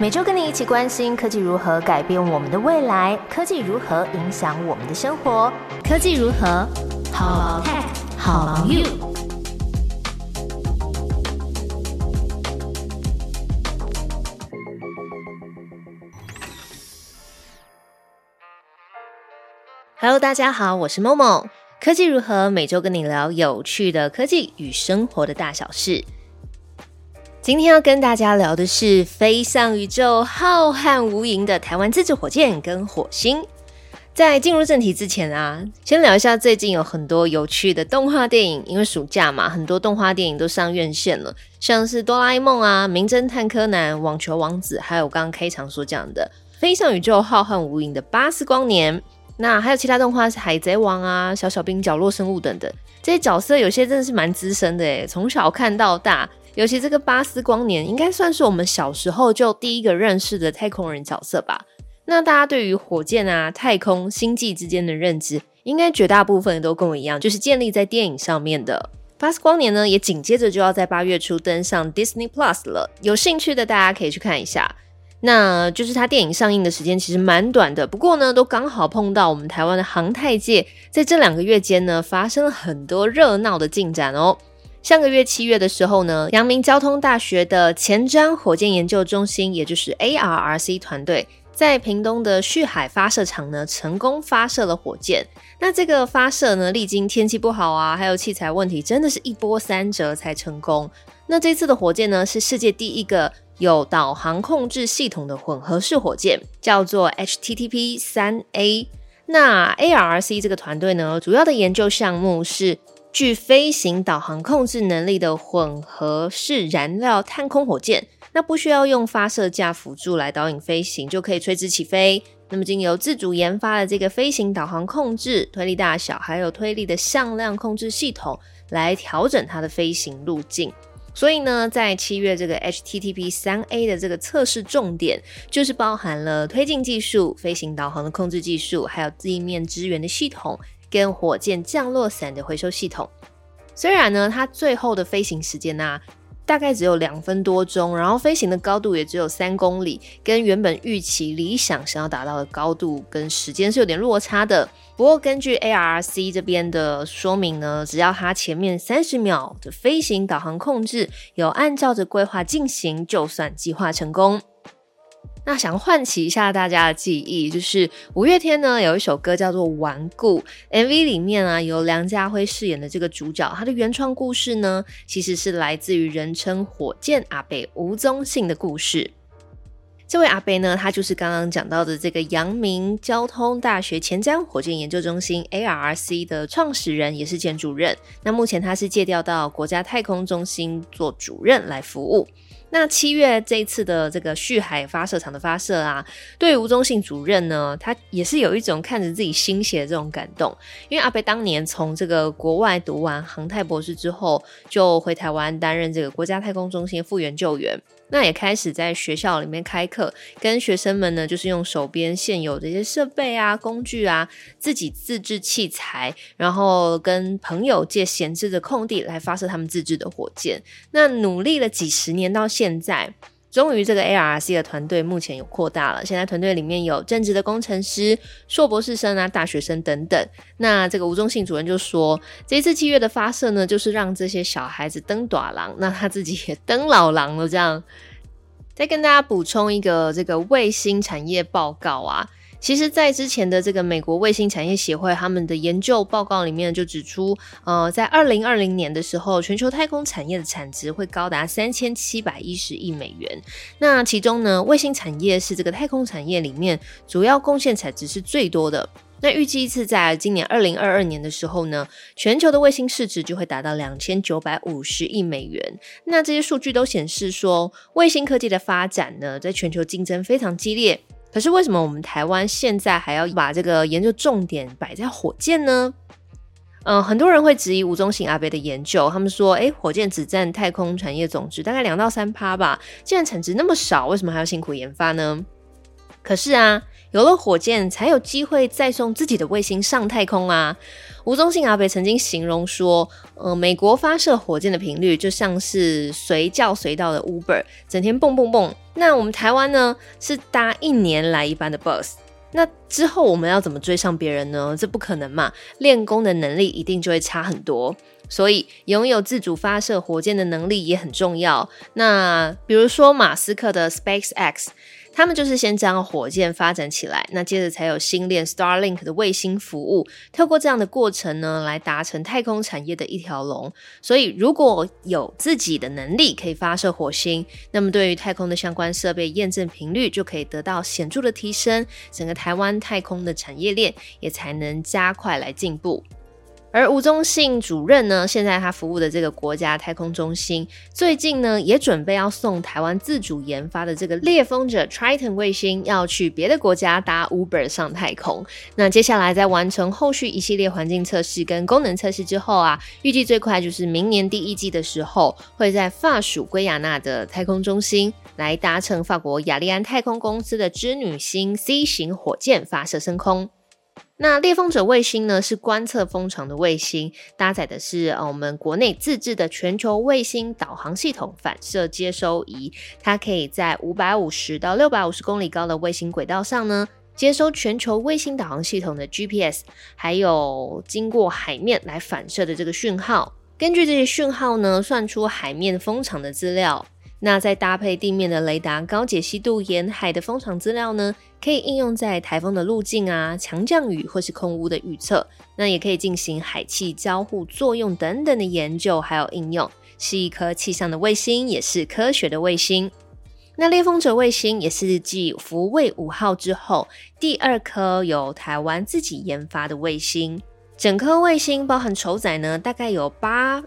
每周跟你一起关心科技如何改变我们的未来，科技如何影响我们的生活，科技如何好 tech 好 you。Hello，大家好，我是 Momo。科技如何？每周跟你聊有趣的科技与生活的大小事。今天要跟大家聊的是飞向宇宙、浩瀚无垠的台湾自制火箭跟火星。在进入正题之前啊，先聊一下最近有很多有趣的动画电影，因为暑假嘛，很多动画电影都上院线了，像是哆啦 A 梦啊、名侦探柯南、网球王子，还有刚刚开场所讲的飞向宇宙、浩瀚无垠的巴斯光年。那还有其他动画是《海贼王》啊、小小兵、角落生物等等，这些角色有些真的是蛮资深的诶，从小看到大。尤其这个巴斯光年，应该算是我们小时候就第一个认识的太空人角色吧。那大家对于火箭啊、太空、星际之间的认知，应该绝大部分都跟我一样，就是建立在电影上面的。巴斯光年呢，也紧接着就要在八月初登上 Disney Plus 了。有兴趣的大家可以去看一下。那就是它电影上映的时间其实蛮短的，不过呢，都刚好碰到我们台湾的航太界在这两个月间呢，发生了很多热闹的进展哦。上个月七月的时候呢，阳明交通大学的前瞻火箭研究中心，也就是 ARRC 团队，在屏东的旭海发射场呢，成功发射了火箭。那这个发射呢，历经天气不好啊，还有器材问题，真的是一波三折才成功。那这次的火箭呢，是世界第一个。有导航控制系统的混合式火箭叫做 HTTP 三 A。那 ARRC 这个团队呢，主要的研究项目是具飞行导航控制能力的混合式燃料探空火箭。那不需要用发射架辅助来导引飞行，就可以垂直起飞。那么经由自主研发的这个飞行导航控制、推力大小还有推力的向量控制系统，来调整它的飞行路径。所以呢，在七月这个 HTTP 三 A 的这个测试重点，就是包含了推进技术、飞行导航的控制技术，还有地面支援的系统，跟火箭降落伞的回收系统。虽然呢，它最后的飞行时间呢。大概只有两分多钟，然后飞行的高度也只有三公里，跟原本预期理想想要达到的高度跟时间是有点落差的。不过根据 ARC 这边的说明呢，只要它前面三十秒的飞行导航控制有按照着规划进行，就算计划成功。那想唤起一下大家的记忆，就是五月天呢有一首歌叫做《顽固》，MV 里面啊由梁家辉饰演的这个主角，他的原创故事呢其实是来自于人称“火箭阿北”吴宗信的故事。这位阿北呢，他就是刚刚讲到的这个阳明交通大学前瞻火箭研究中心 ARC 的创始人，也是兼主任。那目前他是借调到国家太空中心做主任来服务。那七月这一次的这个旭海发射场的发射啊，对吴宗信主任呢，他也是有一种看着自己心血的这种感动。因为阿贝当年从这个国外读完航太博士之后，就回台湾担任这个国家太空中心复原救援。那也开始在学校里面开课，跟学生们呢，就是用手边现有的一些设备啊、工具啊，自己自制器材，然后跟朋友借闲置的空地来发射他们自制的火箭。那努力了几十年，到现在，终于这个 ARC 的团队目前有扩大了。现在团队里面有正职的工程师、硕博士生啊、大学生等等。那这个吴忠信主任就说，这次七月的发射呢，就是让这些小孩子登短狼，那他自己也登老狼了，这样。再跟大家补充一个这个卫星产业报告啊，其实，在之前的这个美国卫星产业协会他们的研究报告里面就指出，呃，在二零二零年的时候，全球太空产业的产值会高达三千七百一十亿美元。那其中呢，卫星产业是这个太空产业里面主要贡献产值是最多的。那预计一次在今年二零二二年的时候呢，全球的卫星市值就会达到两千九百五十亿美元。那这些数据都显示说，卫星科技的发展呢，在全球竞争非常激烈。可是为什么我们台湾现在还要把这个研究重点摆在火箭呢？嗯，很多人会质疑吴宗信阿贝的研究，他们说，诶，火箭只占太空产业总值大概两到三趴吧，既然产值那么少，为什么还要辛苦研发呢？可是啊。有了火箭，才有机会再送自己的卫星上太空啊！吴宗信阿北曾经形容说，呃，美国发射火箭的频率就像是随叫随到的 Uber，整天蹦蹦蹦。那我们台湾呢，是搭一年来一班的 bus。那之后我们要怎么追上别人呢？这不可能嘛！练功的能力一定就会差很多。所以，拥有自主发射火箭的能力也很重要。那比如说，马斯克的 SpaceX，他们就是先将火箭发展起来，那接着才有星链 Starlink 的卫星服务。透过这样的过程呢，来达成太空产业的一条龙。所以，如果有自己的能力可以发射火星，那么对于太空的相关设备验证频率就可以得到显著的提升，整个台湾太空的产业链也才能加快来进步。而吴宗信主任呢，现在他服务的这个国家太空中心，最近呢也准备要送台湾自主研发的这个猎风者 Triton 卫星，要去别的国家搭 Uber 上太空。那接下来在完成后续一系列环境测试跟功能测试之后啊，预计最快就是明年第一季的时候，会在法属圭亚那的太空中心来搭乘法国亚利安太空公司的织女星 C 型火箭发射升空。那猎风者卫星呢，是观测风场的卫星，搭载的是呃我们国内自制的全球卫星导航系统反射接收仪，它可以在五百五十到六百五十公里高的卫星轨道上呢，接收全球卫星导航系统的 GPS，还有经过海面来反射的这个讯号，根据这些讯号呢，算出海面风场的资料。那再搭配地面的雷达高解析度沿海的风场资料呢，可以应用在台风的路径啊、强降雨或是空污的预测。那也可以进行海气交互作用等等的研究，还有应用，是一颗气象的卫星，也是科学的卫星。那猎风者卫星也是继福卫五号之后第二颗由台湾自己研发的卫星。整颗卫星包含筹载呢，大概有八。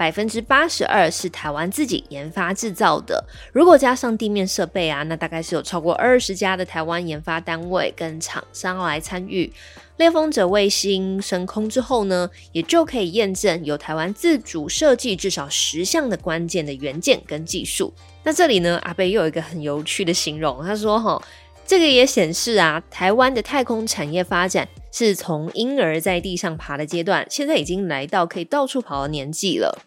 百分之八十二是台湾自己研发制造的，如果加上地面设备啊，那大概是有超过二十家的台湾研发单位跟厂商来参与。猎风者卫星升空之后呢，也就可以验证有台湾自主设计至少十项的关键的元件跟技术。那这里呢，阿贝又有一个很有趣的形容，他说：“哈，这个也显示啊，台湾的太空产业发展是从婴儿在地上爬的阶段，现在已经来到可以到处跑的年纪了。”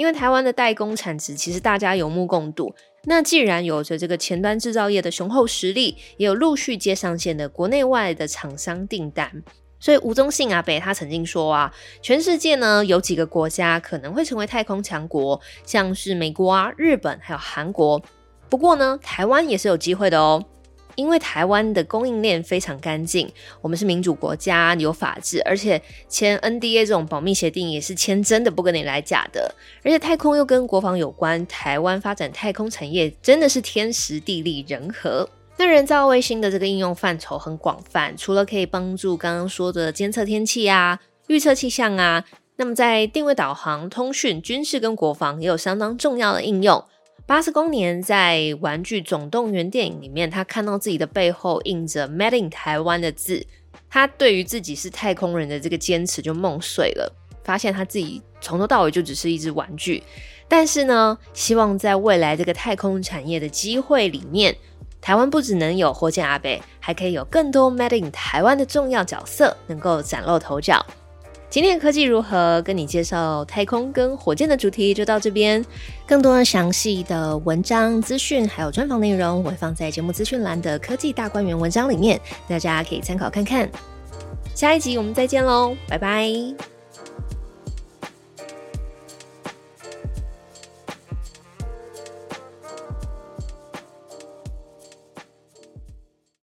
因为台湾的代工产值其实大家有目共睹，那既然有着这个前端制造业的雄厚实力，也有陆续接上线的国内外的厂商订单，所以吴宗信阿北他曾经说啊，全世界呢有几个国家可能会成为太空强国，像是美国啊、日本还有韩国，不过呢，台湾也是有机会的哦。因为台湾的供应链非常干净，我们是民主国家，有法治，而且签 NDA 这种保密协定也是签真的，不跟你来假的。而且太空又跟国防有关，台湾发展太空产业真的是天时地利人和。那人造卫星的这个应用范畴很广泛，除了可以帮助刚刚说的监测天气啊、预测气象啊，那么在定位导航、通讯、军事跟国防也有相当重要的应用。巴斯光年在《玩具总动员》电影里面，他看到自己的背后印着 “Made in 台湾”的字，他对于自己是太空人的这个坚持就梦碎了。发现他自己从头到尾就只是一只玩具，但是呢，希望在未来这个太空产业的机会里面，台湾不只能有火箭阿北，还可以有更多 “Made in 台湾”的重要角色能够崭露头角。今天科技如何？跟你介绍太空跟火箭的主题就到这边。更多详细的文章资讯还有专访内容，我会放在节目资讯栏的科技大观园文章里面，大家可以参考看看。下一集我们再见喽，拜拜。